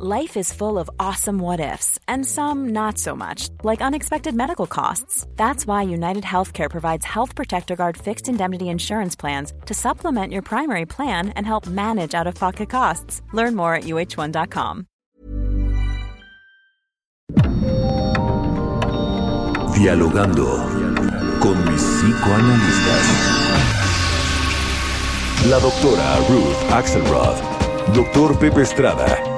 Life is full of awesome what ifs, and some not so much, like unexpected medical costs. That's why United Healthcare provides Health Protector Guard fixed indemnity insurance plans to supplement your primary plan and help manage out of pocket costs. Learn more at uh1.com. Dialogando con mis psicoanalistas. La doctora Ruth Axelrod, doctor Pepe Estrada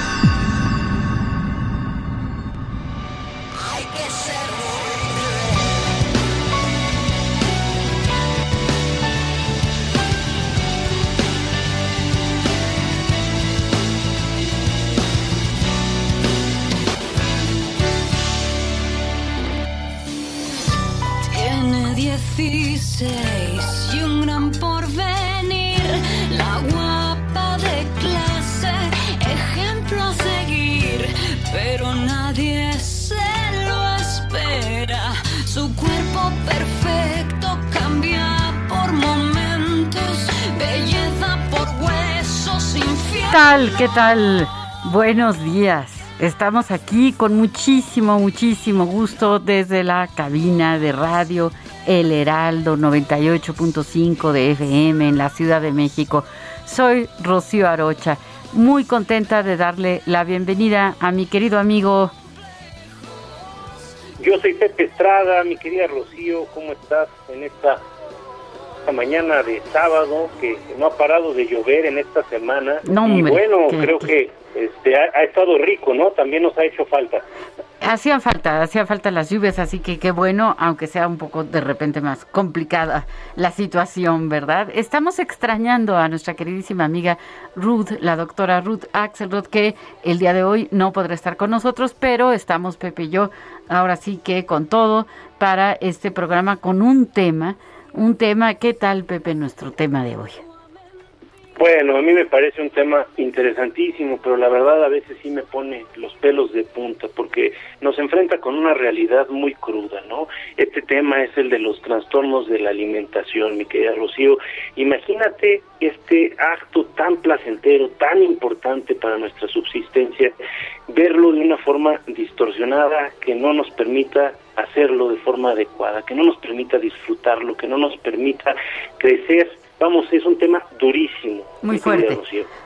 Tal? ¿Qué tal? Buenos días. Estamos aquí con muchísimo, muchísimo gusto desde la cabina de radio El Heraldo 98.5 de FM en la Ciudad de México. Soy Rocío Arocha, muy contenta de darle la bienvenida a mi querido amigo. Yo soy Pepe Estrada, mi querida Rocío, ¿cómo estás en esta, esta mañana de sábado que no ha parado de llover en esta semana? No, y bueno, que- creo que este ha, ha estado rico, ¿no? También nos ha hecho falta. Hacían falta, hacían falta las lluvias, así que qué bueno, aunque sea un poco de repente más complicada la situación, ¿verdad? Estamos extrañando a nuestra queridísima amiga Ruth, la doctora Ruth Axelrod, que el día de hoy no podrá estar con nosotros, pero estamos Pepe y yo ahora sí que con todo para este programa con un tema, un tema, ¿qué tal Pepe nuestro tema de hoy? Bueno, a mí me parece un tema interesantísimo, pero la verdad a veces sí me pone los pelos de punta porque nos enfrenta con una realidad muy cruda, ¿no? Este tema es el de los trastornos de la alimentación, mi querida Rocío. Imagínate este acto tan placentero, tan importante para nuestra subsistencia, verlo de una forma distorsionada que no nos permita hacerlo de forma adecuada, que no nos permita disfrutarlo, que no nos permita crecer. Vamos, es un tema durísimo. Muy fuerte.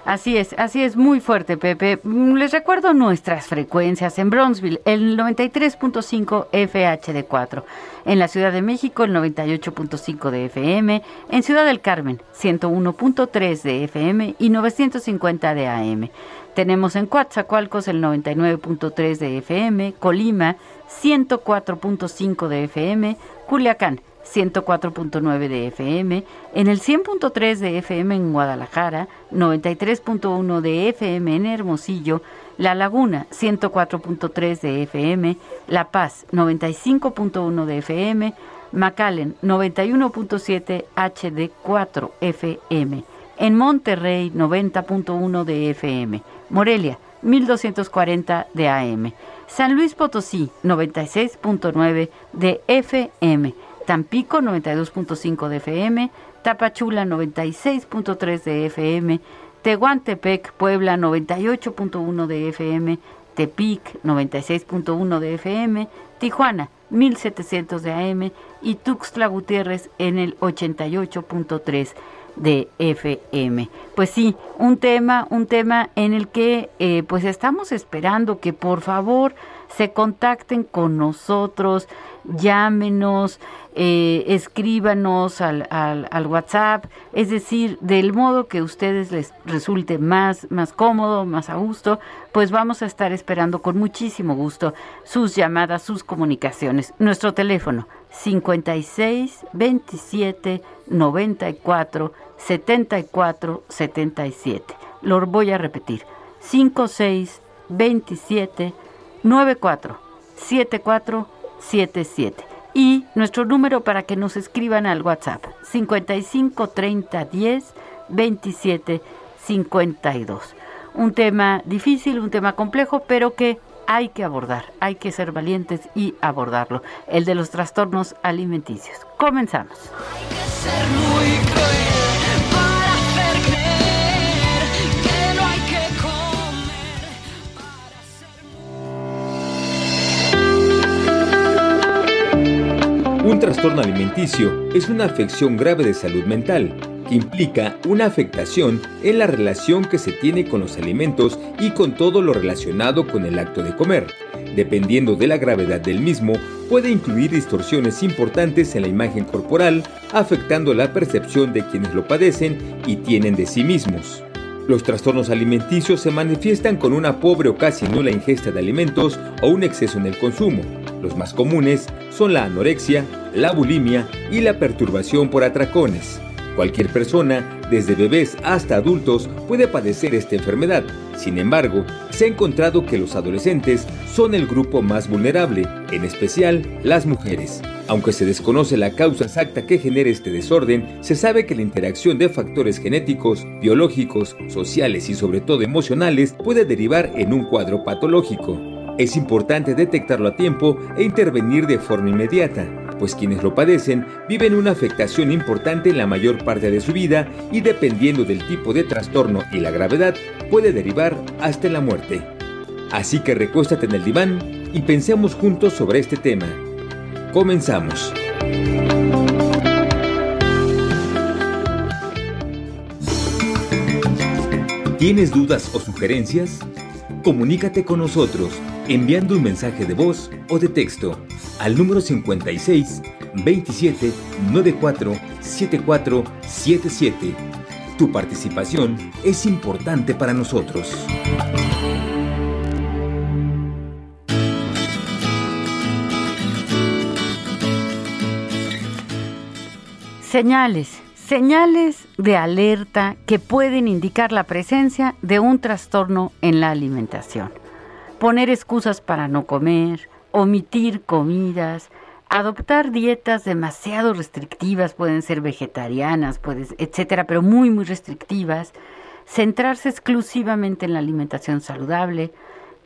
Así es, así es, muy fuerte, Pepe. Mm, Les recuerdo nuestras frecuencias en Bronzeville, el 93.5 FHD4, en la Ciudad de México el 98.5 de FM, en Ciudad del Carmen 101.3 de FM y 950 de AM. Tenemos en Coatzacoalcos el 99.3 de FM, Colima 104.5 de FM, Culiacán 104.9 de FM, en el 100.3 de FM en Guadalajara, 93.1 de FM en Hermosillo, La Laguna 104.3 de FM, La Paz 95.1 de FM, McAllen 91.7 HD4 FM, en Monterrey 90.1 de FM, Morelia 1240 de AM, San Luis Potosí 96.9 de FM, Tampico 92.5 de FM, Tapachula 96.3 de FM, Tehuantepec, Puebla 98.1 de FM, Tepic 96.1 de FM, Tijuana 1700 de AM y Tuxtla Gutiérrez en el 88.3 de FM. Pues sí, un tema, un tema en el que eh, pues estamos esperando que por favor se contacten con nosotros, llámenos, eh, escríbanos al, al, al WhatsApp, es decir, del modo que ustedes les resulte más, más cómodo, más a gusto, pues vamos a estar esperando con muchísimo gusto sus llamadas, sus comunicaciones. Nuestro teléfono 56 27 94 74 77. Lo voy a repetir. 56 27 94 74 77. Y nuestro número para que nos escriban al WhatsApp, 55 30 10 27 52. Un tema difícil, un tema complejo, pero que hay que abordar, hay que ser valientes y abordarlo, el de los trastornos alimenticios. Comenzamos. Un trastorno alimenticio es una afección grave de salud mental que implica una afectación en la relación que se tiene con los alimentos y con todo lo relacionado con el acto de comer. Dependiendo de la gravedad del mismo, puede incluir distorsiones importantes en la imagen corporal, afectando la percepción de quienes lo padecen y tienen de sí mismos. Los trastornos alimenticios se manifiestan con una pobre o casi nula ingesta de alimentos o un exceso en el consumo. Los más comunes son la anorexia, la bulimia y la perturbación por atracones. Cualquier persona, desde bebés hasta adultos, puede padecer esta enfermedad. Sin embargo, se ha encontrado que los adolescentes son el grupo más vulnerable, en especial las mujeres. Aunque se desconoce la causa exacta que genera este desorden, se sabe que la interacción de factores genéticos, biológicos, sociales y sobre todo emocionales puede derivar en un cuadro patológico. Es importante detectarlo a tiempo e intervenir de forma inmediata pues quienes lo padecen viven una afectación importante en la mayor parte de su vida y dependiendo del tipo de trastorno y la gravedad puede derivar hasta la muerte. Así que recuéstate en el diván y pensemos juntos sobre este tema. Comenzamos. ¿Tienes dudas o sugerencias? Comunícate con nosotros enviando un mensaje de voz o de texto al número 56 27 94 74 77. Tu participación es importante para nosotros. Señales, señales de alerta que pueden indicar la presencia de un trastorno en la alimentación. Poner excusas para no comer, omitir comidas, adoptar dietas demasiado restrictivas, pueden ser vegetarianas, puedes, etcétera, pero muy, muy restrictivas, centrarse exclusivamente en la alimentación saludable,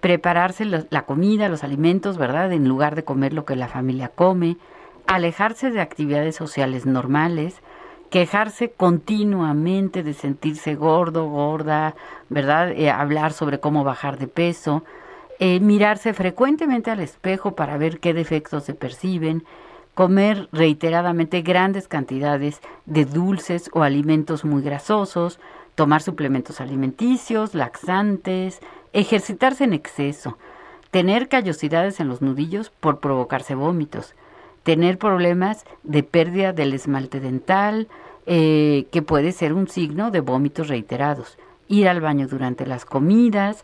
prepararse la comida, los alimentos, ¿verdad? En lugar de comer lo que la familia come, alejarse de actividades sociales normales, quejarse continuamente de sentirse gordo, gorda, ¿verdad? Eh, hablar sobre cómo bajar de peso, eh, mirarse frecuentemente al espejo para ver qué defectos se perciben, comer reiteradamente grandes cantidades de dulces o alimentos muy grasosos, tomar suplementos alimenticios, laxantes, ejercitarse en exceso, tener callosidades en los nudillos por provocarse vómitos, tener problemas de pérdida del esmalte dental, eh, que puede ser un signo de vómitos reiterados, ir al baño durante las comidas,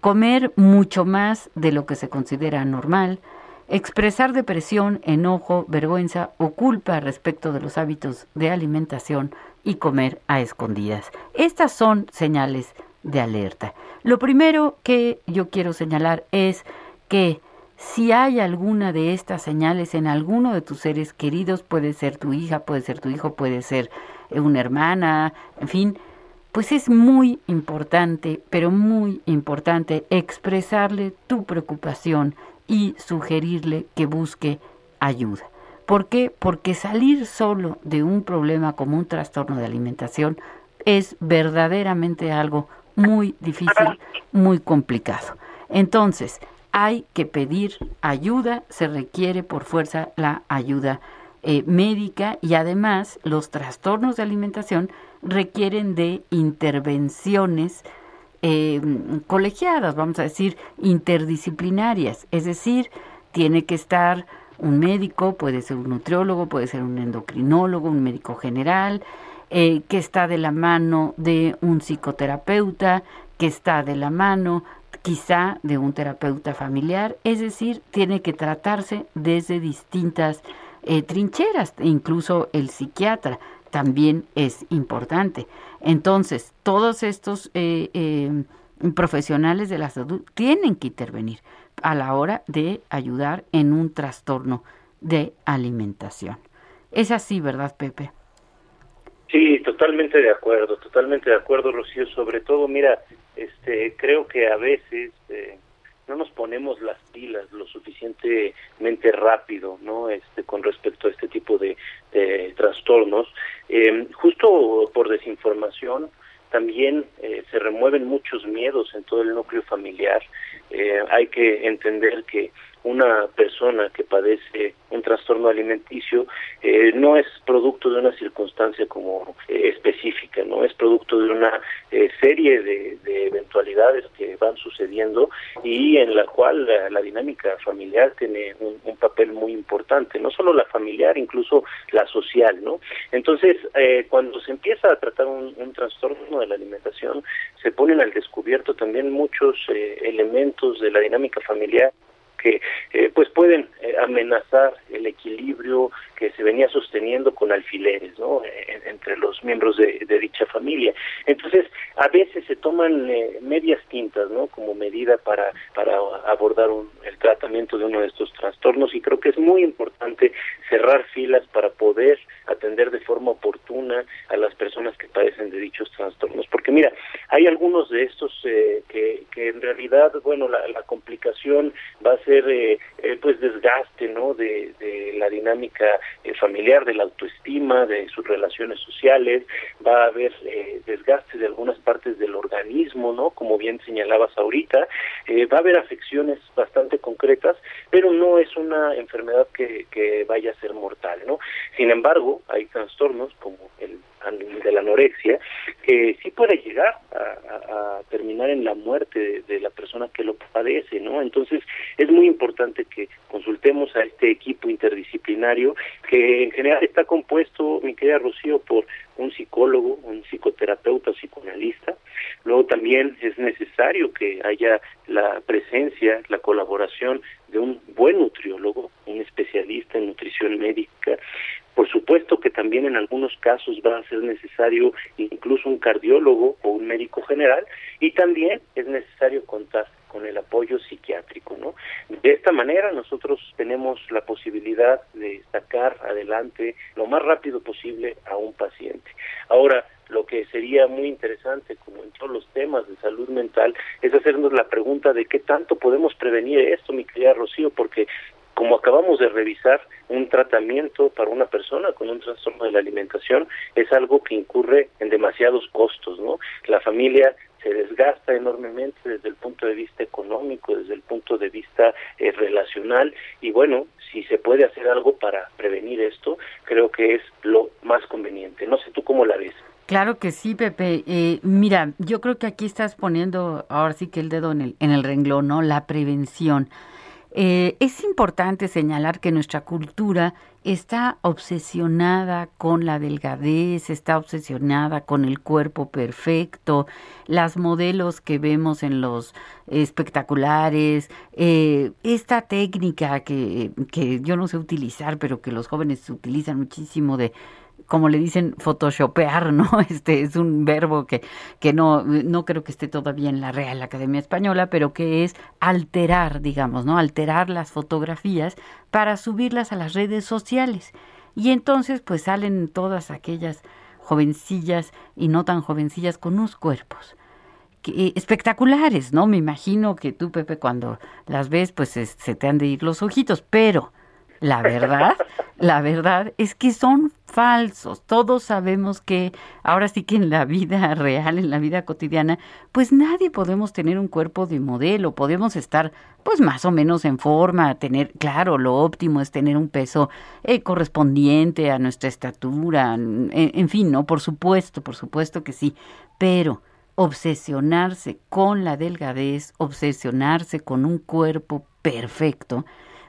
comer mucho más de lo que se considera normal, expresar depresión, enojo, vergüenza o culpa respecto de los hábitos de alimentación y comer a escondidas. Estas son señales de alerta. Lo primero que yo quiero señalar es que si hay alguna de estas señales en alguno de tus seres queridos, puede ser tu hija, puede ser tu hijo, puede ser una hermana, en fin, pues es muy importante, pero muy importante expresarle tu preocupación y sugerirle que busque ayuda. ¿Por qué? Porque salir solo de un problema como un trastorno de alimentación es verdaderamente algo muy difícil, muy complicado. Entonces, hay que pedir ayuda, se requiere por fuerza la ayuda eh, médica y además los trastornos de alimentación requieren de intervenciones eh, colegiadas, vamos a decir, interdisciplinarias. Es decir, tiene que estar un médico, puede ser un nutriólogo, puede ser un endocrinólogo, un médico general, eh, que está de la mano de un psicoterapeuta, que está de la mano quizá de un terapeuta familiar, es decir, tiene que tratarse desde distintas eh, trincheras, incluso el psiquiatra también es importante. Entonces, todos estos eh, eh, profesionales de la salud tienen que intervenir a la hora de ayudar en un trastorno de alimentación. Es así, ¿verdad, Pepe? Sí, totalmente de acuerdo, totalmente de acuerdo, Rocío. Sobre todo, mira, este, creo que a veces eh, no nos ponemos las pilas lo suficientemente rápido, ¿no? Este, con respecto a este tipo de, trastornos, eh, justo por desinformación. También eh, se remueven muchos miedos en todo el núcleo familiar. hay que entender que una persona que padece un trastorno alimenticio eh, no es producto de una circunstancia como eh, específica, no es producto de una eh, serie de, eventualidades que van sucediendo y en la cual la, dinámica familiar tiene un, papel muy importante, no solo la familiar, incluso la social, ¿no? Entonces, cuando se empieza a tratar un, un, trastorno de la alimentación, se ponen al descubierto también muchos elementos de la dinámica familiar que eh, pues pueden eh, amenazar el equilibrio que se venía sosteniendo con alfileres ¿no? entre los miembros de, dicha familia. Entonces, a veces se toman eh, medias tintas ¿no? como medida para, para abordar el tratamiento de uno de estos trastornos y creo que es muy importante cerrar filas para poder atender de forma oportuna a las personas que padecen de dichos trastornos. Porque mira, hay algunos de estos que, que en realidad, bueno, la, la complicación va a ser eh, eh, pues desgaste no de, la dinámica eh, familiar de la autoestima de sus relaciones sociales. Va a haber desgaste de algunas partes del organismo no como bien señalabas ahorita. Va a haber afecciones bastante concretas pero no es una enfermedad que, que vaya a ser mortal no sin embargo hay trastornos como el de la anorexia, que sí puede llegar a, terminar en la muerte de, la persona que lo padece, ¿no? Entonces es muy importante que consultemos a este equipo interdisciplinario que en general está compuesto, mi querida Rocío, por un psicólogo, un psicoterapeuta, psicoanalista. Luego también es necesario que haya la presencia, la colaboración de un buen nutriólogo, un especialista en nutrición médica, por supuesto que también en algunos casos va a ser necesario incluso un cardiólogo o un médico general y también es necesario contar con el apoyo psiquiátrico, ¿no? De esta manera nosotros tenemos la posibilidad de sacar adelante lo más rápido posible a un paciente. Ahora, lo que sería muy interesante, como en todos los temas de salud mental, es hacernos la pregunta de qué tanto podemos prevenir esto, mi querida Rocío, porque como acabamos de revisar, un tratamiento para una persona con un trastorno de la alimentación es algo que incurre en demasiados costos, ¿no? La familia se desgasta enormemente desde el punto de vista económico, desde el punto de vista eh, relacional y bueno, si se puede hacer algo para prevenir esto, creo que es lo más conveniente. No sé tú cómo la ves. Claro que sí, Pepe. Eh, mira, yo creo que aquí estás poniendo ahora sí que el dedo en el, en el renglón, ¿no? La prevención. Eh, es importante señalar que nuestra cultura está obsesionada con la delgadez, está obsesionada con el cuerpo perfecto, las modelos que vemos en los espectaculares, eh, esta técnica que, que yo no sé utilizar, pero que los jóvenes utilizan muchísimo de como le dicen, photoshopear, ¿no? Este es un verbo que, que no, no creo que esté todavía en la Real Academia Española, pero que es alterar, digamos, ¿no? Alterar las fotografías para subirlas a las redes sociales. Y entonces, pues salen todas aquellas jovencillas y no tan jovencillas con unos cuerpos eh, espectaculares, ¿no? Me imagino que tú, Pepe, cuando las ves, pues se te han de ir los ojitos, pero la verdad, la verdad es que son falsos. Todos sabemos que ahora sí que en la vida real, en la vida cotidiana, pues nadie podemos tener un cuerpo de modelo, podemos estar pues más o menos en forma, tener, claro, lo óptimo es tener un peso eh, correspondiente a nuestra estatura, en, en fin, no, por supuesto, por supuesto que sí, pero obsesionarse con la delgadez, obsesionarse con un cuerpo perfecto,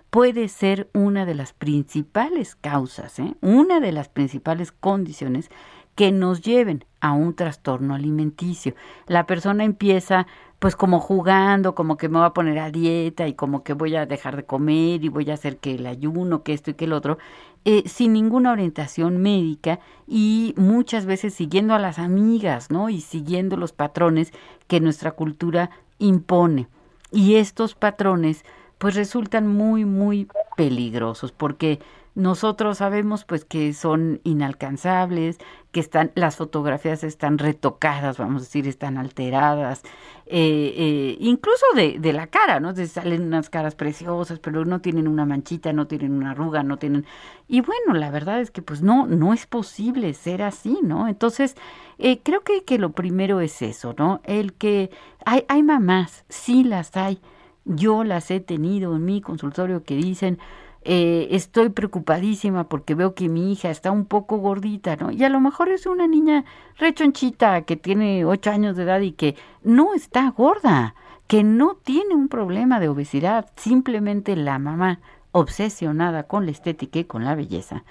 puede ser una de las principales causas, ¿eh? una de las principales condiciones que nos lleven a un trastorno alimenticio. La persona empieza pues como jugando, como que me voy a poner a dieta y como que voy a dejar de comer y voy a hacer que el ayuno, que esto y que el otro, eh, sin ninguna orientación médica y muchas veces siguiendo a las amigas, ¿no? Y siguiendo los patrones que nuestra cultura impone. Y estos patrones pues resultan muy, muy peligrosos porque nosotros sabemos pues que son inalcanzables, que están, las fotografías están retocadas, vamos a decir, están alteradas, eh, eh, incluso de, de, la cara, ¿no? salen unas caras preciosas, pero no tienen una manchita, no tienen una arruga, no tienen... Y bueno, la verdad es que pues no, no es posible ser así, ¿no? Entonces, eh, creo que, que lo primero es eso, ¿no? El que hay, hay mamás, sí las hay, yo las he tenido en mi consultorio que dicen, eh, estoy preocupadísima porque veo que mi hija está un poco gordita, ¿no? Y a lo mejor es una niña rechonchita que tiene ocho años de edad y que no está gorda, que no tiene un problema de obesidad, simplemente la mamá, obsesionada con la estética y con la belleza,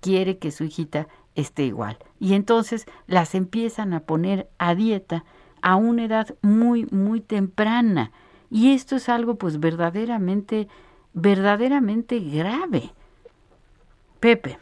quiere que su hijita esté igual. Y entonces las empiezan a poner a dieta a una edad muy, muy temprana. Y esto es algo pues verdaderamente verdaderamente grave. Pepe.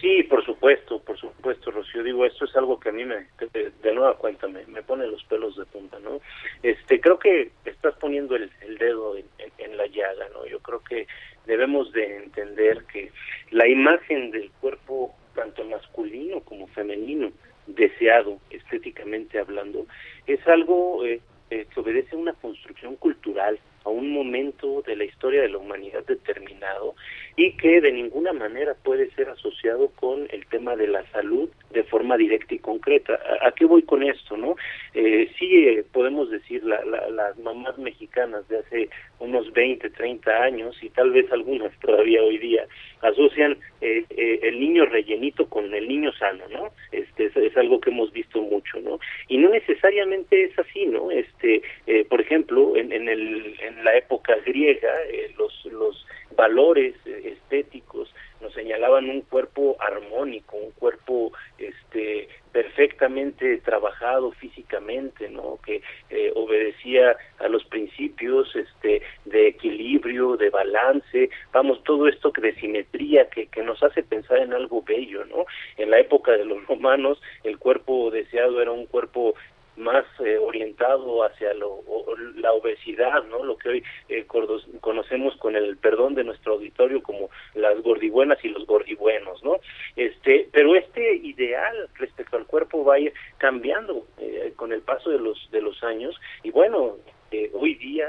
Sí, por supuesto, por supuesto, Rocío. Digo, esto es algo que a mí me, de, nueva cuenta, me, me, pone los pelos de punta, ¿no? Este, creo que estás poniendo el, dedo en, en, la llaga, ¿no? Yo creo que debemos de entender que la imagen del cuerpo, tanto masculino como femenino, deseado, estéticamente hablando, es algo eh, eh, que obedece a una construcción cultural a un momento de la historia de la humanidad determinado y que de ninguna manera puede ser asociado con el tema de la salud de forma directa y concreta. ¿A, qué voy con esto? no eh, Sí eh, podemos decir la, las mamás mexicanas de hace unos 20, 30 años y tal vez algunas todavía hoy día asocian eh, eh, el niño rellenito con el niño sano, ¿no? Este es, algo que hemos visto mucho, ¿no? Y no necesariamente es así, ¿no? Este, eh, por ejemplo, en, en, el, en la época griega, los, los valores estéticos nos señalaban un cuerpo armónico, un cuerpo este perfectamente trabajado físicamente, ¿no? Que eh, obedecía a los principios este de equilibrio, de balance, vamos, todo esto que de simetría que, que nos hace pensar en algo bello, ¿no? En la época de los romanos, el cuerpo deseado era un cuerpo más eh, orientado hacia lo, la obesidad, ¿no? Lo que hoy eh, conocemos con el perdón de nuestro auditorio como las gordibuenas y los gordibuenos, ¿no? Este, pero este ideal respecto al cuerpo va a ir cambiando eh, con el paso de los de los años y bueno, hoy día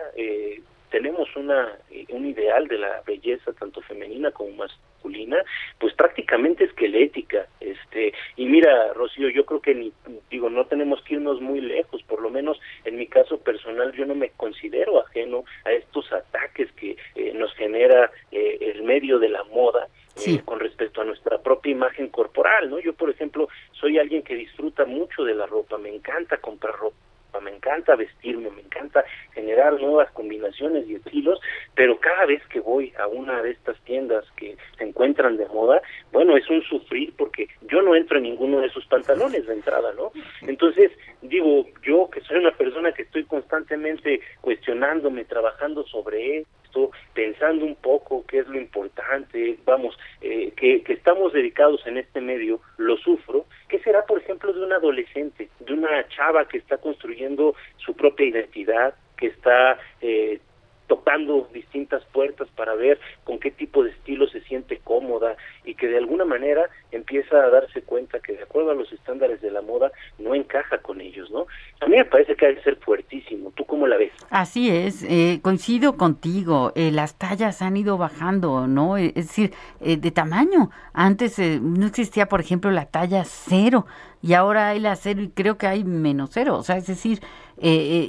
tenemos una un ideal de la belleza tanto femenina como masculina pues prácticamente esquelética este y mira Rocío yo creo que ni digo no tenemos que irnos muy lejos por lo menos en mi caso personal yo no me considero ajeno a estos ataques que eh, nos genera eh, el medio de la moda eh, con respecto a nuestra propia imagen corporal, ¿no? Yo, por ejemplo, soy alguien que disfruta mucho de la ropa, me encanta comprar ropa me encanta vestirme, me encanta generar nuevas combinaciones y estilos, pero cada vez que voy a una de estas tiendas que se encuentran de moda, bueno, es un sufrir porque yo no entro en ninguno de esos pantalones de entrada, ¿no? Entonces, digo, yo que soy una persona que estoy constantemente cuestionándome, trabajando sobre pensando un poco qué es lo importante, vamos, eh, que, que estamos dedicados en este medio, lo sufro, ¿qué será, por ejemplo, de un adolescente, de una chava que está construyendo su propia identidad, que está eh, tocando distintas puertas para ver con qué tipo de estilo se siente cómoda y que de alguna manera empieza a darse cuenta que de acuerdo a los estándares de la moda no encaja con ellos, ¿no? A mí me parece que hay que ser fuertísimo. ¿Tú cómo la ves? Así es, eh, coincido contigo. Eh, las tallas han ido bajando, ¿no? Eh, es decir, de tamaño. Antes no existía, por ejemplo, la talla cero y ahora hay la cero y creo que hay menos cero. O sea, es decir,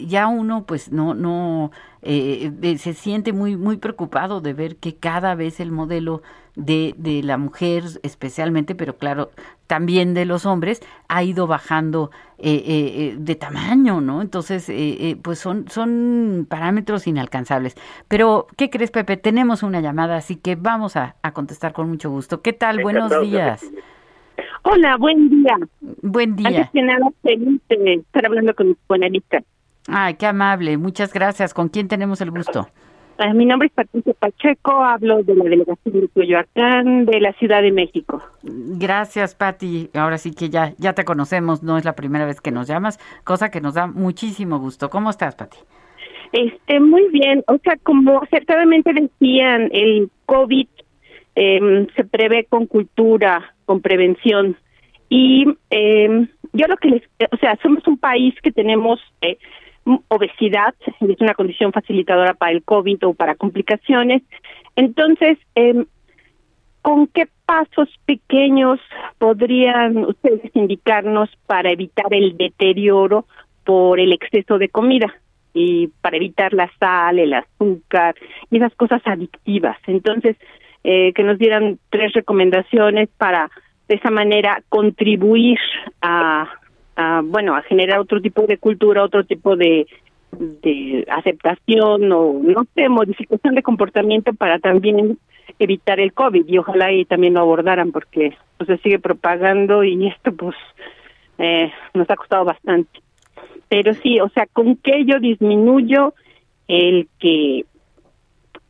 ya uno pues no, no se siente muy, muy preocupado de ver que cada vez el modelo de, de la mujer especialmente, pero claro, también de los hombres, ha ido bajando eh, eh, eh, de tamaño, ¿no? Entonces, pues son, son parámetros inalcanzables. Pero, ¿qué crees, Pepe? Tenemos una llamada, así que vamos a, contestar con mucho gusto. ¿Qué tal? Buenos días. Hola, buen día. Buen día. Antes que nada, feliz de estar hablando con mi panelista. Ay, qué amable. Muchas gracias. ¿Con quién tenemos el gusto? Eh, mi nombre es Patricia Pacheco, hablo de la delegación de Coyoacán, de la Ciudad de México. Gracias, Pati. Ahora sí que ya, ya te conocemos, no es la primera vez que nos llamas, cosa que nos da muchísimo gusto. ¿Cómo estás, Pati? Este, muy bien. O sea, como acertadamente decían, el COVID eh, se prevé con cultura, con prevención. Y eh, yo lo que les, o sea, somos un país que tenemos eh, obesidad, es una condición facilitadora para el COVID o para complicaciones. Entonces, eh, ¿con qué pasos pequeños podrían ustedes indicarnos para evitar el deterioro por el exceso de comida? y para evitar la sal, el azúcar y esas cosas adictivas. Entonces, eh, que nos dieran tres recomendaciones para de esa manera contribuir a, a, bueno a generar otro tipo de cultura, otro tipo de de aceptación o no sé modificación de comportamiento para también evitar el covid y ojalá y también lo abordaran porque pues, se sigue propagando y esto pues eh, nos ha costado bastante pero sí, o sea, con qué yo disminuyo el que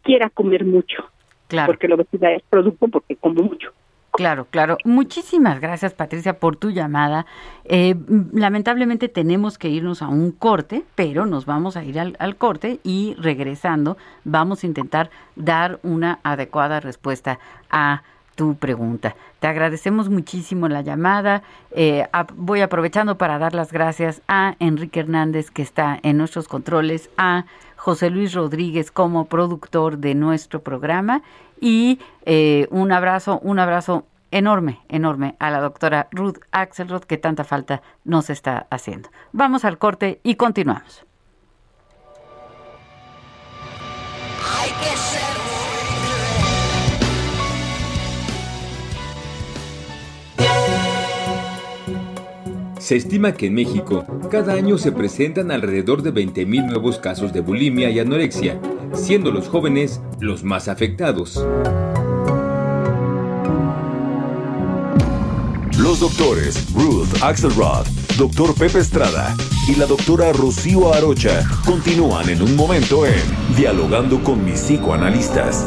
quiera comer mucho. Claro. Porque la obesidad es producto porque como mucho. Claro, claro. Muchísimas gracias, Patricia, por tu llamada. Eh, lamentablemente tenemos que irnos a un corte, pero nos vamos a ir al, al, corte y regresando vamos a intentar dar una adecuada respuesta a tu pregunta. Te agradecemos muchísimo la llamada. Eh, voy aprovechando para dar las gracias a Enrique Hernández, que está en nuestros controles, a José Luis Rodríguez como productor de nuestro programa y eh, un abrazo, un abrazo enorme, enorme a la doctora Ruth Axelrod, que tanta falta nos está haciendo. Vamos al corte y continuamos. Se estima que en México cada año se presentan alrededor de 20.000 nuevos casos de bulimia y anorexia, siendo los jóvenes los más afectados. Los doctores Ruth Axelrod, doctor Pepe Estrada y la doctora Rocío Arocha continúan en un momento en Dialogando con mis psicoanalistas.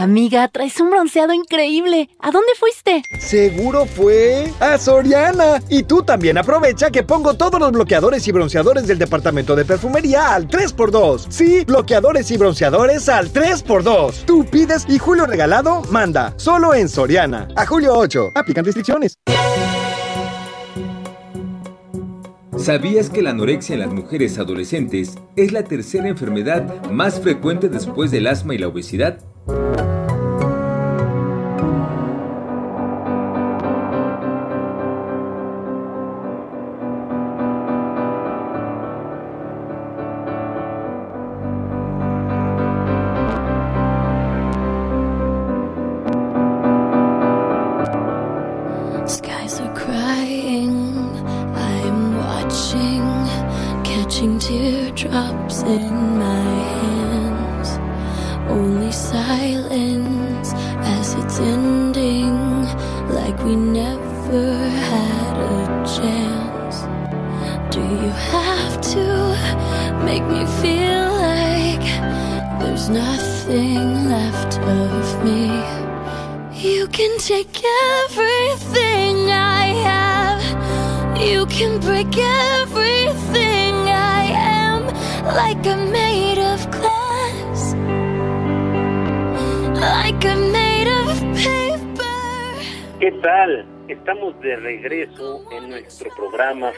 Amiga, traes un bronceado increíble. ¿A dónde fuiste? Seguro fue a Soriana. Y tú también aprovecha que pongo todos los bloqueadores y bronceadores del departamento de perfumería al 3x2. Sí, bloqueadores y bronceadores al 3x2. Tú pides y Julio Regalado manda. Solo en Soriana. A julio 8. Aplican restricciones. ¿Sabías que la anorexia en las mujeres adolescentes es la tercera enfermedad más frecuente después del asma y la obesidad? Thank you.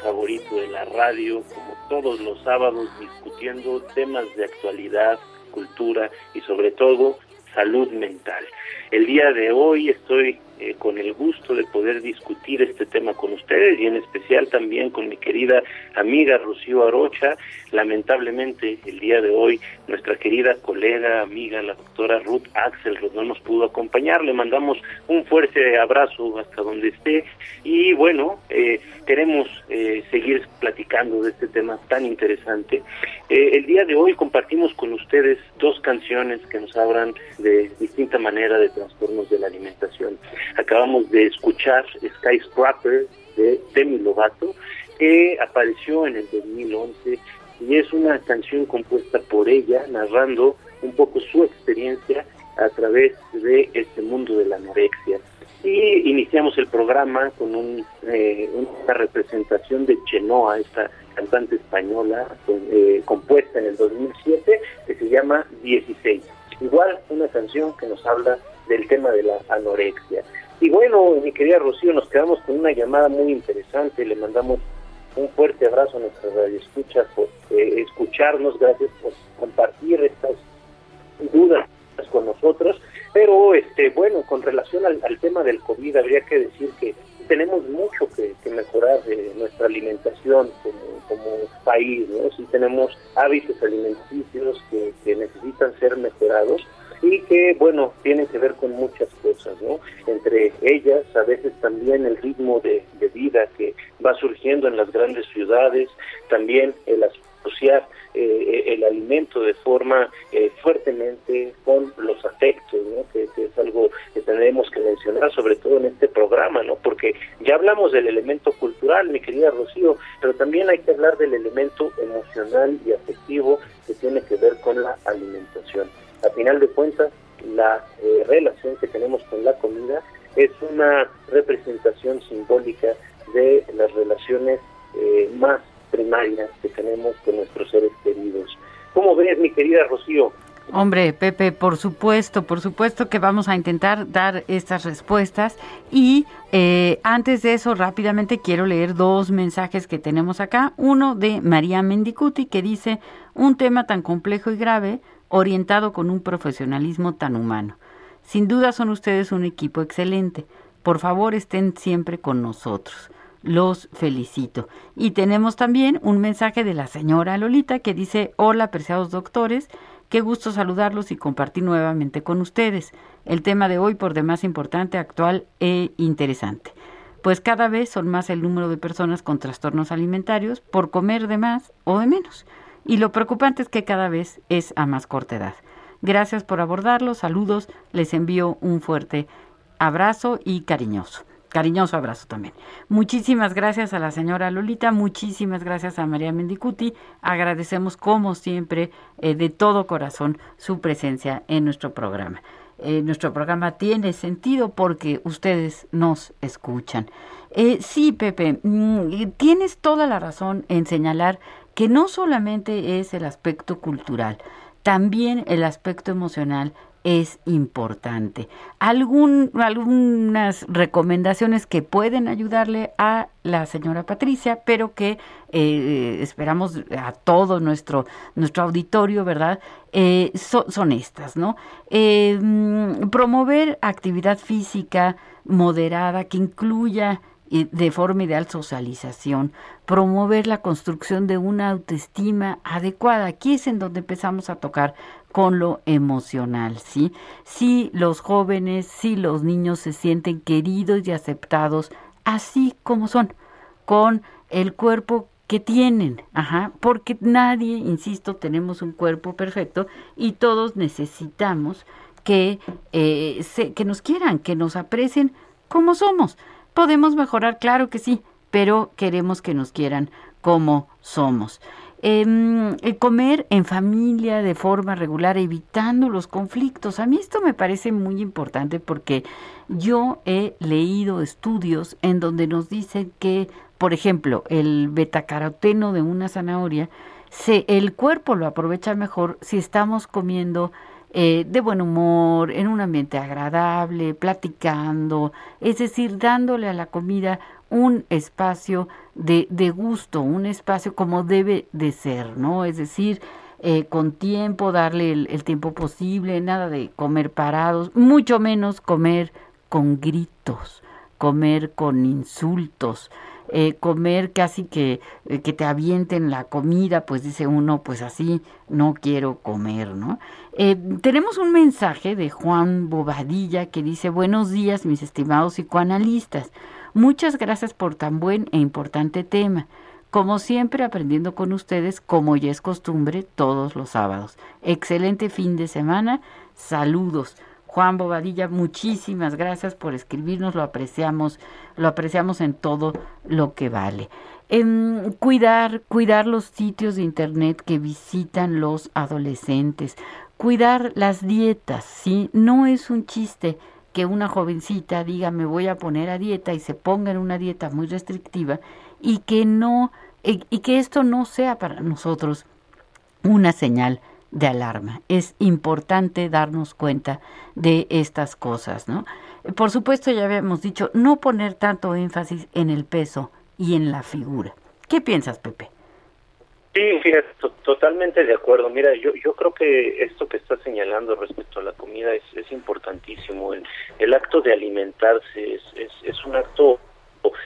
Favorito de la radio, como todos los sábados, discutiendo temas de actualidad, cultura y sobre todo salud mental. El día de hoy estoy eh, con el gusto de poder discutir este tema con ustedes y en especial también con mi querida amiga Rocío Arocha. Lamentablemente el día de hoy nuestra querida colega, amiga, la doctora Ruth Axelrod no nos pudo acompañar. Le mandamos un fuerte abrazo hasta donde esté y bueno, eh, queremos eh, seguir platicando de este tema tan interesante. el día de hoy compartimos con ustedes dos canciones que nos hablan de distinta manera de trastornos de la alimentación. Acabamos de escuchar Skyscraper de Demi Lovato, que apareció en el 2011 y es una canción compuesta por ella, narrando un poco su experiencia a través de este mundo de la anorexia. Y iniciamos el programa con un, eh, una representación de Chenoa, esta cantante española eh, compuesta en el 2007, que se llama 16. Igual una canción que nos habla del tema de la anorexia. Y bueno, mi querida Rocío, nos quedamos con una llamada muy interesante, le mandamos un fuerte abrazo a nuestra radio escucha por eh, escucharnos, gracias por compartir estas dudas con nosotros. Pero este bueno, con relación al, tema del COVID, habría que decir que tenemos mucho que, mejorar de nuestra alimentación como, como país, ¿no? Sí tenemos hábitos alimenticios que, que necesitan ser mejorados y que, bueno, tienen que ver con muchas cosas, ¿no? Entre ellas, a veces también el ritmo de, vida que va surgiendo en las grandes ciudades, también el asociar eh, el alimento de forma eh, fuertemente con los afectos. Que, es algo que tenemos que mencionar, sobre todo en este programa, ¿no? Porque ya hablamos del elemento cultural, mi querida Rocío, pero también hay que hablar del elemento emocional y afectivo que tiene que ver con la alimentación. A final de cuentas, la eh, relación que tenemos con la comida es una representación simbólica de las relaciones eh, más primarias que tenemos con nuestros seres queridos. ¿Cómo ves, mi querida Rocío? Hombre, Pepe, por supuesto, por supuesto que vamos a intentar dar estas respuestas y eh, antes de eso rápidamente quiero leer dos mensajes que tenemos acá. Uno de María Mendicuti que dice, un tema tan complejo y grave orientado con un profesionalismo tan humano. Sin duda son ustedes un equipo excelente. Por favor, estén siempre con nosotros. Los felicito. Y tenemos también un mensaje de la señora Lolita que dice, hola, apreciados doctores, qué gusto saludarlos y compartir nuevamente con ustedes. El tema de hoy, por demás importante, actual e interesante. Pues cada vez son más el número de personas con trastornos alimentarios por comer de más o de menos y lo preocupante es que cada vez es a más corta edad. Gracias por abordarlo, saludos, les envío un fuerte abrazo y cariñoso. Cariñoso abrazo también. Muchísimas gracias a la señora Lolita, muchísimas gracias a María Mendicuti. Agradecemos como siempre eh, de todo corazón su presencia en nuestro programa. Eh, nuestro programa tiene sentido porque ustedes nos escuchan. Eh, sí, Pepe, mm, tienes toda la razón en señalar que no solamente es el aspecto cultural, también el aspecto emocional es importante. Algunas recomendaciones que pueden ayudarle a la señora Patricia, pero que eh, esperamos a todo nuestro, nuestro auditorio, ¿verdad? Eh, son estas, ¿no? Eh, mm, promover actividad física moderada que incluya de forma ideal socialización, promover la construcción de una autoestima adecuada. Aquí es en donde empezamos a tocar con lo emocional, ¿sí? Si los jóvenes, si los niños se sienten queridos y aceptados así como son, con el cuerpo que tienen, ajá, porque nadie, insisto, tenemos un cuerpo perfecto y todos necesitamos que, eh, que nos quieran, que nos aprecien como somos. Podemos mejorar, claro que sí, pero queremos que nos quieran como somos. Em, comer en familia de forma regular, evitando los conflictos. A mí esto me parece muy importante porque yo he leído estudios en donde nos dicen que, por ejemplo, el betacaroteno de una zanahoria, se, el cuerpo lo aprovecha mejor si estamos comiendo eh, de buen humor, en un ambiente agradable, platicando, es decir, dándole a la comida un espacio de, de gusto, un espacio como debe de ser, ¿no? Es decir, eh, con tiempo, darle el, el, tiempo posible, nada de comer parados, mucho menos comer con gritos, comer con insultos, eh, comer casi que, eh, que te avienten la comida, pues dice uno, pues así no quiero comer, ¿no? Tenemos un mensaje de Juan Bobadilla que dice, buenos días mis estimados psicoanalistas, muchas gracias por tan buen e importante tema. Como siempre, aprendiendo con ustedes, como ya es costumbre, todos los sábados. Excelente fin de semana. Saludos. Juan Bobadilla, muchísimas gracias por escribirnos, lo apreciamos, lo apreciamos en todo lo que vale. Em, cuidar, cuidar los sitios de internet que visitan los adolescentes, cuidar las dietas, ¿sí? No es un chiste que una jovencita diga me voy a poner a dieta y se ponga en una dieta muy restrictiva y que no y, que esto no sea para nosotros una señal de alarma. Es importante darnos cuenta de estas cosas, ¿no? Por supuesto, ya habíamos dicho, no poner tanto énfasis en el peso y en la figura. ¿Qué piensas, Pepe? Sí, fíjate, totalmente de acuerdo. Mira, yo yo creo que esto que estás señalando respecto a la comida es, es importantísimo. El, el acto de alimentarse es, es, es un acto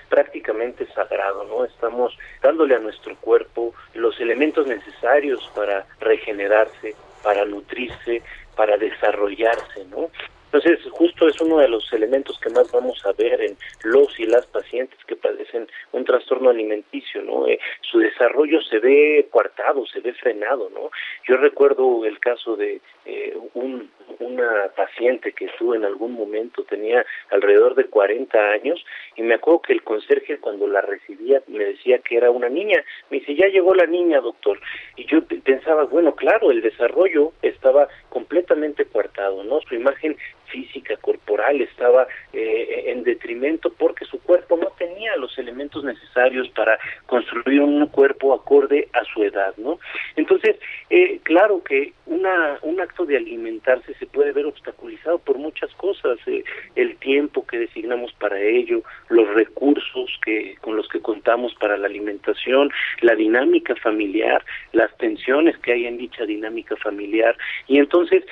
prácticamente sagrado, ¿no? Estamos dándole a nuestro cuerpo los elementos necesarios para regenerarse, para nutrirse, para desarrollarse, ¿no? Entonces, justo es uno de los elementos que más vamos a ver en los y las pacientes que padecen un trastorno alimenticio, ¿no? Eh, su desarrollo se ve coartado, se ve frenado, ¿no? Yo recuerdo el caso de eh, un, una paciente que estuvo en algún momento, tenía alrededor de 40 años, y me acuerdo que el conserje cuando la recibía me decía que era una niña. Me dice, ya llegó la niña, doctor. Y yo pensaba, bueno, claro, el desarrollo estaba completamente coartado, ¿no? Su imagen física, corporal, estaba eh, en detrimento porque su cuerpo no tenía los elementos necesarios para construir un cuerpo acorde a su edad, ¿no? Entonces, eh, claro que una, un acto de alimentarse se puede ver obstaculizado por muchas cosas, eh, el tiempo que designamos para ello, los recursos que con los que contamos para la alimentación, la dinámica familiar, las tensiones que hay en dicha dinámica familiar, y entonces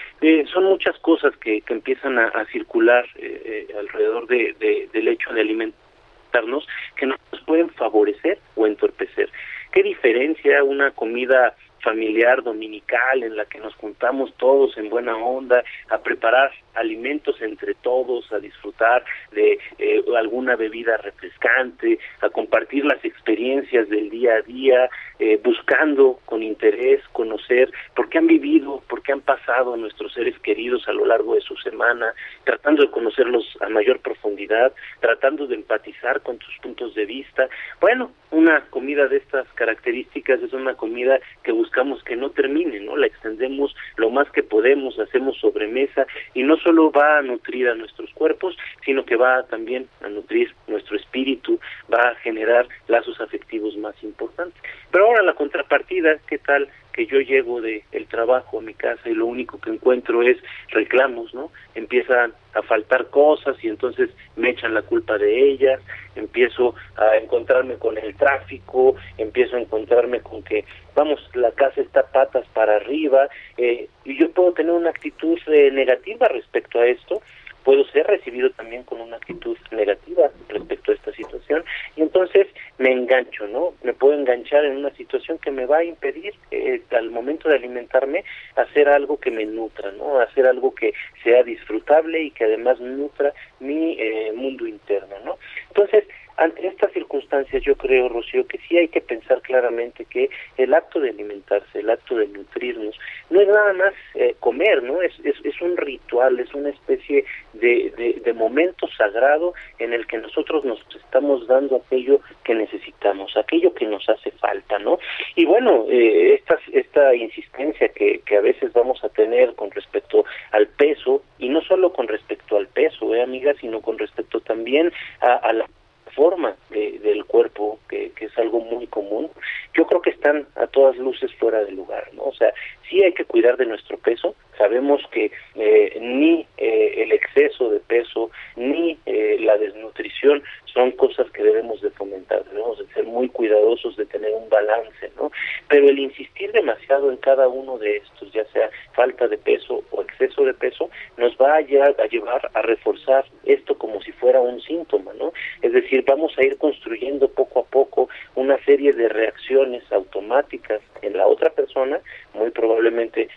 son muchas cosas que, que empiezan a, circular eh, eh, alrededor de, del hecho de alimentarnos que nos pueden favorecer o entorpecer. ¿Qué diferencia una comida familiar dominical en la que nos juntamos todos en buena onda a preparar alimentos entre todos, a disfrutar de eh, alguna bebida refrescante, a compartir las experiencias del día a día, eh, buscando con interés conocer por qué han vivido, por qué han pasado nuestros seres queridos a lo largo de su semana, tratando de conocerlos a mayor profundidad, tratando de empatizar con sus puntos de vista. Bueno, una comida de estas características es una comida que buscamos que no termine, ¿no? La extendemos lo más que podemos, hacemos sobremesa y no solo va a nutrir a nuestros cuerpos, sino que va también a nutrir nuestro espíritu, va a generar lazos afectivos más importantes. Pero ahora la contrapartida, ¿qué tal que yo llego de el trabajo a mi casa y lo único que encuentro es reclamos, ¿no? Empiezan a faltar cosas y entonces me echan la culpa de ellas, empiezo a encontrarme con el tráfico, empiezo a encontrarme con que, vamos, la casa está patas para arriba, eh, y yo puedo tener una actitud eh, negativa respecto a esto, puedo ser recibido también con una actitud negativa respecto a esta situación y entonces me engancho, ¿no? Me puedo enganchar en una situación que me va a impedir eh, al momento de alimentarme hacer algo que me nutra, ¿no? Hacer algo que sea disfrutable y que además nutra mi eh, mundo interno, ¿no? Entonces, ante estas circunstancias yo creo, Rocío, que sí hay que pensar claramente que el acto de alimentarse, el acto de nutrirnos, no es nada más eh, comer, ¿no? Es, es, es, un ritual, es una especie de, de, de, momento sagrado en el que nosotros nos estamos dando aquello que necesitamos, aquello que nos hace falta, ¿no? Y bueno, eh, esta, esta insistencia que, que a veces vamos a tener con respecto al peso, y no solo con respecto al peso, ¿eh, amiga, sino con respecto también a, a la forma de, del cuerpo, que, que, es algo muy común, yo creo que están a todas luces fuera de lugar, ¿no? O sea, sí hay que cuidar de nuestro peso, sabemos que eh, ni eh, el exceso de peso, ni eh, la desnutrición son cosas que debemos de fomentar, debemos de ser muy cuidadosos de tener un balance, ¿no? Pero el insistir demasiado en cada uno de estos, ya sea falta de peso o exceso de peso, nos va a, llevar a llevar a reforzar esto como si fuera un síntoma, ¿no? Es decir, vamos a ir construyendo poco a poco una serie de reacciones automáticas en la otra persona, muy probablemente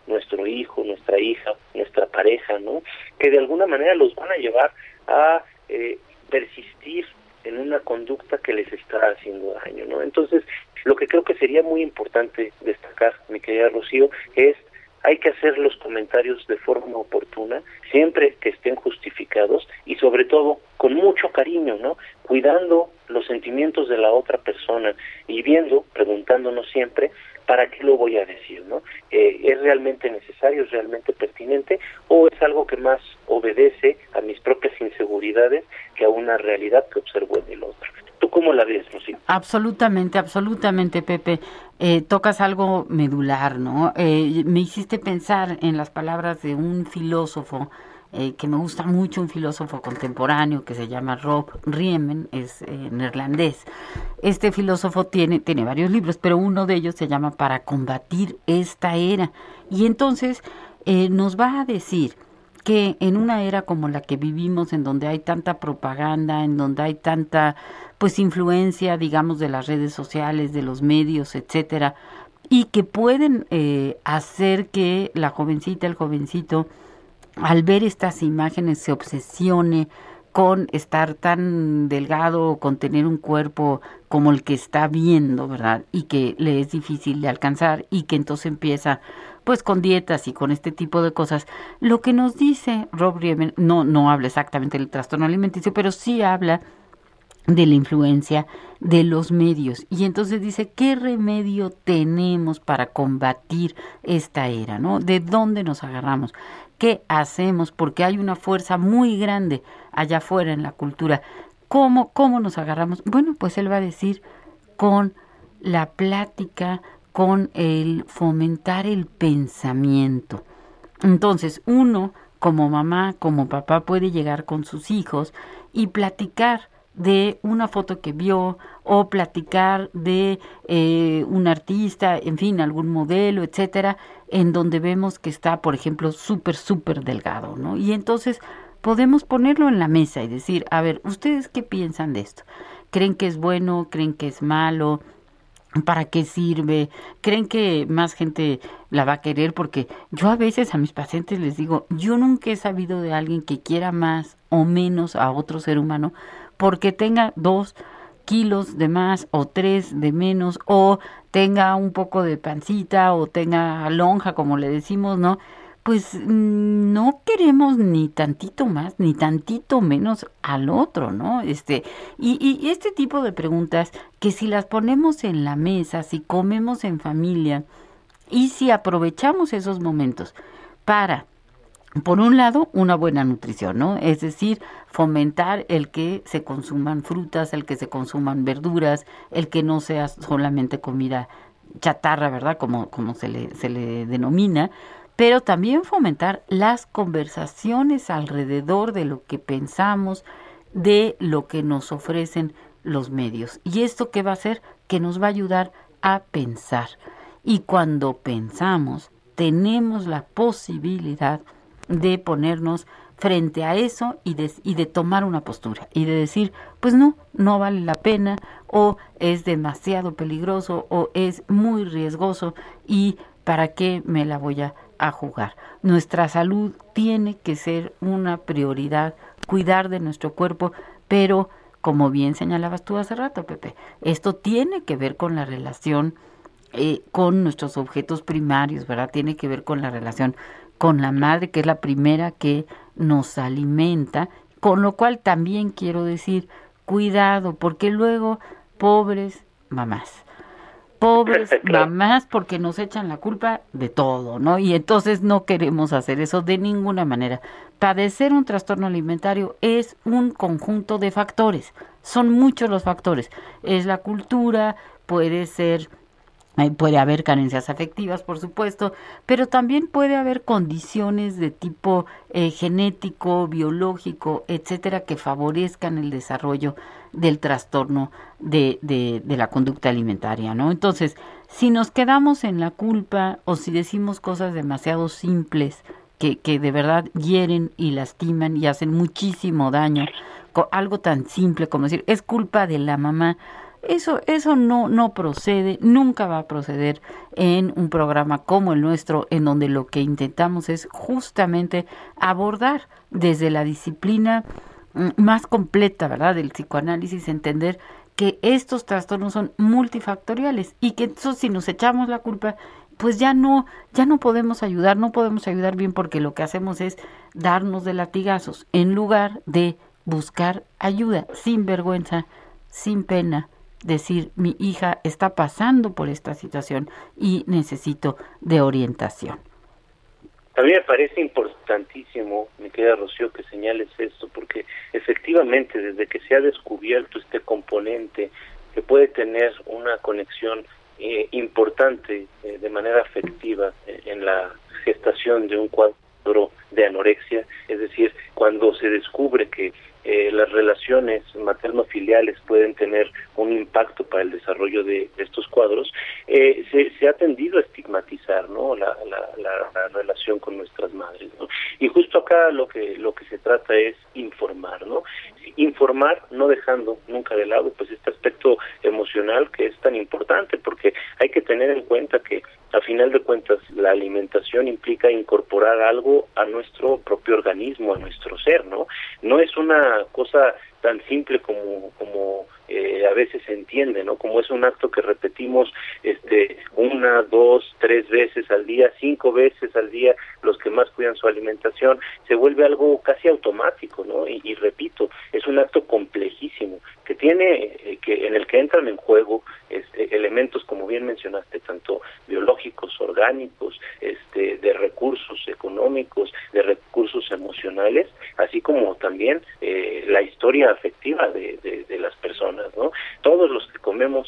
nuestro hijo, nuestra hija, nuestra pareja, ¿no? Que de alguna manera los van a llevar a eh, persistir en una conducta que les está haciendo daño, ¿no? Entonces, lo que creo que sería muy importante destacar, mi querida Rocío, es hay que hacer los comentarios de forma oportuna, siempre que estén justificados y sobre todo con mucho cariño, ¿no? Cuidando los sentimientos de la otra persona y viendo, preguntándonos siempre, ¿para qué lo voy a decir? ¿no? Eh, ¿Es realmente necesario, es realmente pertinente o es algo que más obedece a mis propias inseguridades que a una realidad que observo en el otro? ¿Tú cómo la ves, Rocío? Absolutamente, absolutamente, Pepe. Eh, tocas algo medular, ¿no? Eh, me hiciste pensar en las palabras de un filósofo eh, que me gusta mucho, un filósofo contemporáneo que se llama Rob Riemen, es neerlandés. Este filósofo tiene, tiene varios libros, pero uno de ellos se llama Para combatir esta era. Y entonces nos va a decir que en una era como la que vivimos, en donde hay tanta propaganda, en donde hay tanta pues influencia, digamos, de las redes sociales, de los medios, etcétera, y que pueden eh, hacer que la jovencita, el jovencito, al ver estas imágenes se obsesione con estar tan delgado, con tener un cuerpo como el que está viendo, ¿verdad? Y que le es difícil de alcanzar y que entonces empieza pues con dietas y con este tipo de cosas. Lo que nos dice Rob Riemen, no, no habla exactamente del trastorno alimenticio, pero sí habla de la influencia de los medios. Y entonces dice, ¿qué remedio tenemos para combatir esta era? ¿no? ¿De dónde nos agarramos? ¿Qué hacemos? Porque hay una fuerza muy grande allá afuera en la cultura. ¿Cómo, cómo nos agarramos? Bueno, pues él va a decir con la plática, con el fomentar el pensamiento. Entonces, uno como mamá, como papá puede llegar con sus hijos y platicar de una foto que vio o platicar de eh, un artista, en fin, algún modelo, etcétera, en donde vemos que está, por ejemplo, súper, súper delgado, ¿no? Y entonces podemos ponerlo en la mesa y decir, a ver, ¿ustedes qué piensan de esto? ¿Creen que es bueno? ¿Creen que es malo? ¿Para qué sirve? ¿Creen que más gente la va a querer? Porque yo a veces a mis pacientes les digo, yo nunca he sabido de alguien que quiera más o menos a otro ser humano porque tenga dos kilos de más o tres de menos o tenga un poco de pancita o tenga lonja como le decimos, ¿no? pues mm, no queremos ni tantito más ni tantito menos al otro, ¿no? Este, y, y este tipo de preguntas que si las ponemos en la mesa, si comemos en familia y si aprovechamos esos momentos para por un lado, una buena nutrición, ¿no? Es decir, fomentar el que se consuman frutas, el que se consuman verduras, el que no sea solamente comida chatarra, ¿verdad? Como, como se, le, se le denomina, pero también fomentar las conversaciones alrededor de lo que pensamos, de lo que nos ofrecen los medios. ¿Y esto qué va a hacer? Que nos va a ayudar a pensar. Y cuando pensamos, tenemos la posibilidad de ponernos frente a eso y de, y de tomar una postura y de decir, pues no, no vale la pena o es demasiado peligroso o es muy riesgoso y para qué me la voy a a jugar. Nuestra salud tiene que ser una prioridad, cuidar de nuestro cuerpo, pero como bien señalabas tú hace rato, Pepe, esto tiene que ver con la relación eh, con nuestros objetos primarios, ¿verdad? Tiene que ver con la relación con la madre, que es la primera que nos alimenta, con lo cual también quiero decir, cuidado, porque luego, pobres mamás, pobres mamás porque nos echan la culpa de todo, ¿no? Y entonces no queremos hacer eso de ninguna manera. Padecer un trastorno alimentario es un conjunto de factores, son muchos los factores. Es la cultura, puede ser Puede haber carencias afectivas, por supuesto, pero también puede haber condiciones de tipo eh, genético, biológico, etcétera, que favorezcan el desarrollo del trastorno de, de, de, la conducta alimentaria, ¿no? Entonces, si nos quedamos en la culpa o si decimos cosas demasiado simples que, que de verdad hieren y lastiman y hacen muchísimo daño, algo tan simple como decir, es culpa de la mamá, eso, eso no, no procede, nunca va a proceder en un programa como el nuestro, en donde lo que intentamos es justamente abordar desde la disciplina mm, más completa, ¿verdad?, del psicoanálisis, entender que estos trastornos son multifactoriales y que eso si nos echamos la culpa pues ya no, ya no podemos ayudar, no podemos ayudar bien porque lo que hacemos es darnos de latigazos en lugar de buscar ayuda sin vergüenza, sin pena, decir mi hija está pasando por esta situación y necesito de orientación. A mí me parece importantísimo, mi querida Rocío, que señales esto, porque efectivamente desde que se ha descubierto este componente que puede tener una conexión eh, importante eh, de manera afectiva eh, en la gestación de un cuadro de anorexia, es decir, cuando se descubre que eh, las relaciones materno-filiales pueden tener un impacto para el desarrollo de, estos cuadros, eh, se, ha tendido a estigmatizar ¿no? La, relación con nuestras madres. Y justo acá lo que, lo que se trata es informar, ¿no? informar no dejando nunca de lado pues este aspecto emocional que es tan importante porque hay que tener en cuenta que a final de cuentas la alimentación implica incorporar algo a nuestro propio organismo, a nuestro ser, ¿no? No es una cosa tan simple como como eh, a veces se entiende, ¿no? Como es un acto que repetimos este una, dos, tres veces al día, cinco veces al día, los que más cuidan su alimentación, se vuelve algo casi automático, ¿no? Y, repito, es un acto complejísimo que tiene, eh, que en el que entran en juego este, elementos, como bien mencionaste, tanto orgánicos, este, de recursos económicos, de recursos emocionales, así como también eh, la historia afectiva de, de las personas ¿no? Todos los que comemos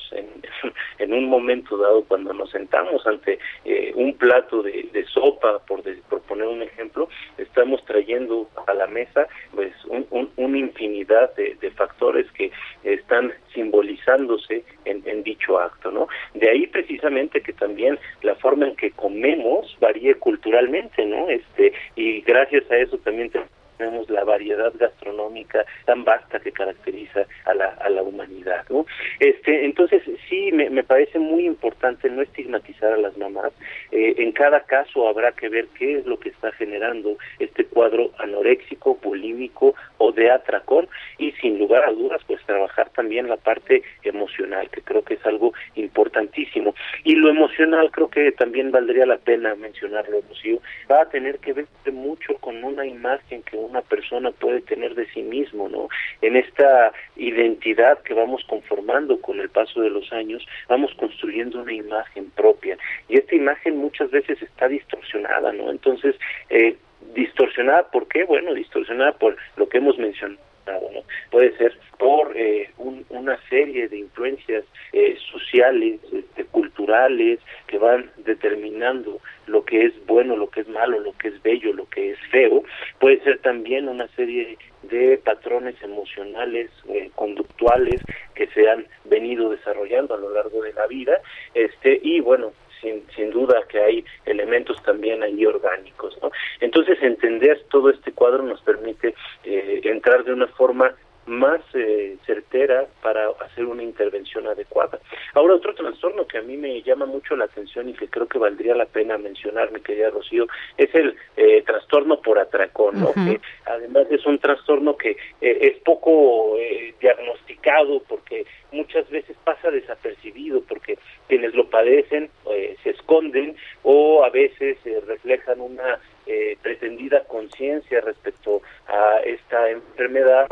en, un momento dado, cuando nos sentamos ante eh, un plato de, sopa, por, por poner un ejemplo, estamos trayendo a la mesa pues un, una infinidad de, factores que están simbolizándose en, en dicho acto, ¿no? De ahí precisamente que también la forma en que comemos varíe culturalmente, ¿no? Este y gracias a eso también tenemos tenemos la variedad gastronómica tan vasta que caracteriza a la, a la humanidad. ¿no? Este, entonces, sí, me, me parece muy importante no estigmatizar a las mamás. Eh, en cada caso habrá que ver qué es lo que está generando este cuadro anoréxico, bulímico o de atracón y sin lugar a dudas, pues trabajar también la parte emocional, que creo que es algo importantísimo. Y lo emocional creo que también valdría la pena mencionarlo, Rocío, va a tener que ver mucho con una imagen que una persona puede tener de sí mismo, ¿no? En esta identidad que vamos conformando con el paso de los años, vamos construyendo una imagen propia y esta imagen muchas veces está distorsionada, ¿no? Entonces, eh, distorsionada, ¿por qué? Bueno, distorsionada por lo que hemos mencionado Puede ser por eh, una serie de influencias eh, sociales, este, culturales, que van determinando lo que es bueno, lo que es malo, lo que es bello, lo que es feo. Puede ser también una serie de patrones emocionales, eh, conductuales que se han venido desarrollando a lo largo de la vida. Este, y bueno, sin, sin duda que hay elementos también ahí orgánicos. ¿no? Entonces, entender todo este cuadro nos permite eh, entrar de una forma más eh, certera para hacer una intervención adecuada. Ahora, otro trastorno que a mí me llama mucho la atención y que creo que valdría la pena mencionar, mi querida Rocío, es el eh, trastorno por atracón, ¿no? que además es un trastorno que es poco diagnosticado porque muchas veces pasa desapercibido porque quienes lo padecen eh, se esconden o a veces eh, reflejan una eh, pretendida conciencia respecto a esta enfermedad,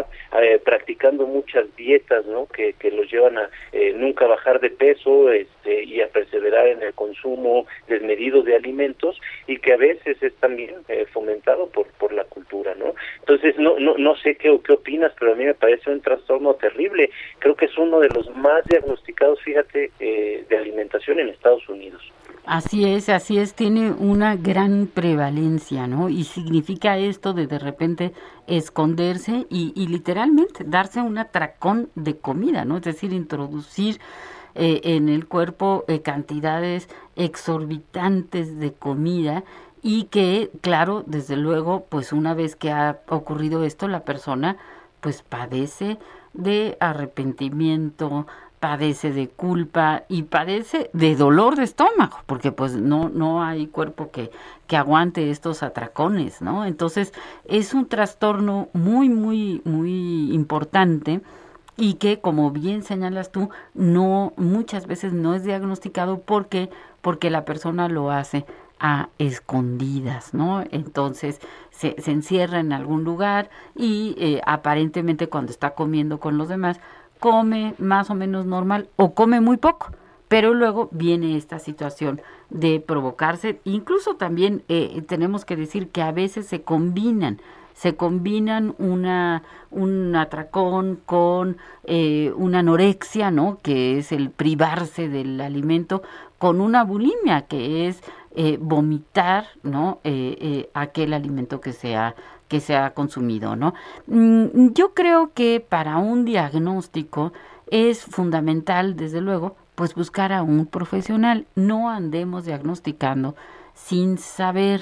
practicando muchas dietas, ¿no? Que, que los llevan a nunca bajar de peso, este, y a perseverar en el consumo desmedido de alimentos y que a veces es también fomentado por por la cultura, ¿no? Entonces no no no sé qué qué opinas, pero a mí me parece un trastorno terrible. Creo que es uno de los más diagnosticados, fíjate, de alimentación en Estados Unidos. Así es, así es, tiene una gran prevalencia, ¿no? Y significa esto de de repente esconderse y, literalmente darse un atracón de comida, ¿no? Es decir, introducir eh, en el cuerpo eh, cantidades exorbitantes de comida y que, claro, desde luego, pues una vez que ha ocurrido esto, la persona pues padece de arrepentimiento, padece de culpa y padece de dolor de estómago, porque pues no, no hay cuerpo que, que aguante estos atracones, ¿no? Entonces es un trastorno muy, muy, muy importante y que como bien señalas tú, no, muchas veces no es diagnosticado porque porque la persona lo hace a escondidas, ¿no? Entonces se, se encierra en algún lugar y eh, aparentemente cuando está comiendo con los demás come más o menos normal o come muy poco, pero luego viene esta situación de provocarse, incluso también eh, tenemos que decir que a veces se combinan se combinan una, un atracón con eh, una anorexia, ¿no? Que es el privarse del alimento, con una bulimia, que es eh, vomitar, ¿no? Eh, aquel alimento que sea que se ha consumido, ¿no? Mm, yo creo que para un diagnóstico es fundamental, desde luego, pues buscar a un profesional. No andemos diagnosticando sin saber,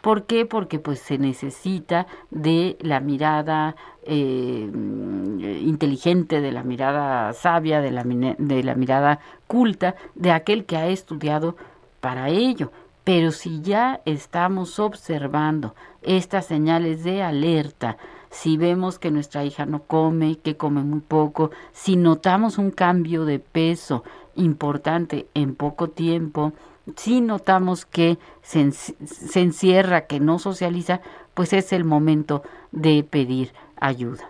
¿Por qué? Porque pues se necesita de la mirada eh, inteligente, de la mirada sabia, de la, de la mirada culta, de aquel que ha estudiado para ello. Pero si ya estamos observando estas señales de alerta, si vemos que nuestra hija no come, que come muy poco, si notamos un cambio de peso importante en poco tiempo, si notamos que se, encierra, que no socializa, pues es el momento de pedir ayuda.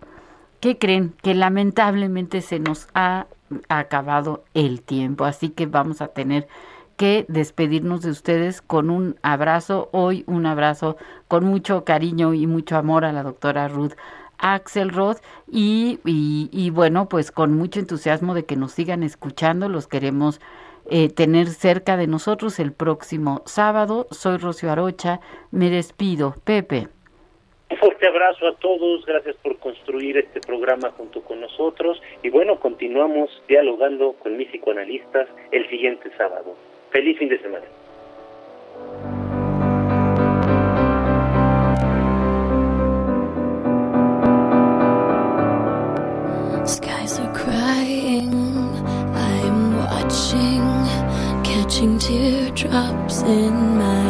¿Qué creen? Que lamentablemente se nos ha acabado el tiempo, así que vamos a tener que despedirnos de ustedes con un abrazo, hoy un abrazo con mucho cariño y mucho amor a la doctora Ruth Axelrod y, y, bueno, pues con mucho entusiasmo de que nos sigan escuchando, los queremos eh, tener cerca de nosotros el próximo sábado. Soy Rocío Arocha, me despido. Pepe. Un fuerte abrazo a todos, gracias por construir este programa junto con nosotros y bueno, continuamos dialogando con mis psicoanalistas el siguiente sábado. Feliz fin de semana. Skies are crying. I'm watching, catching teardrops in my